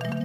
うん。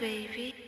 baby.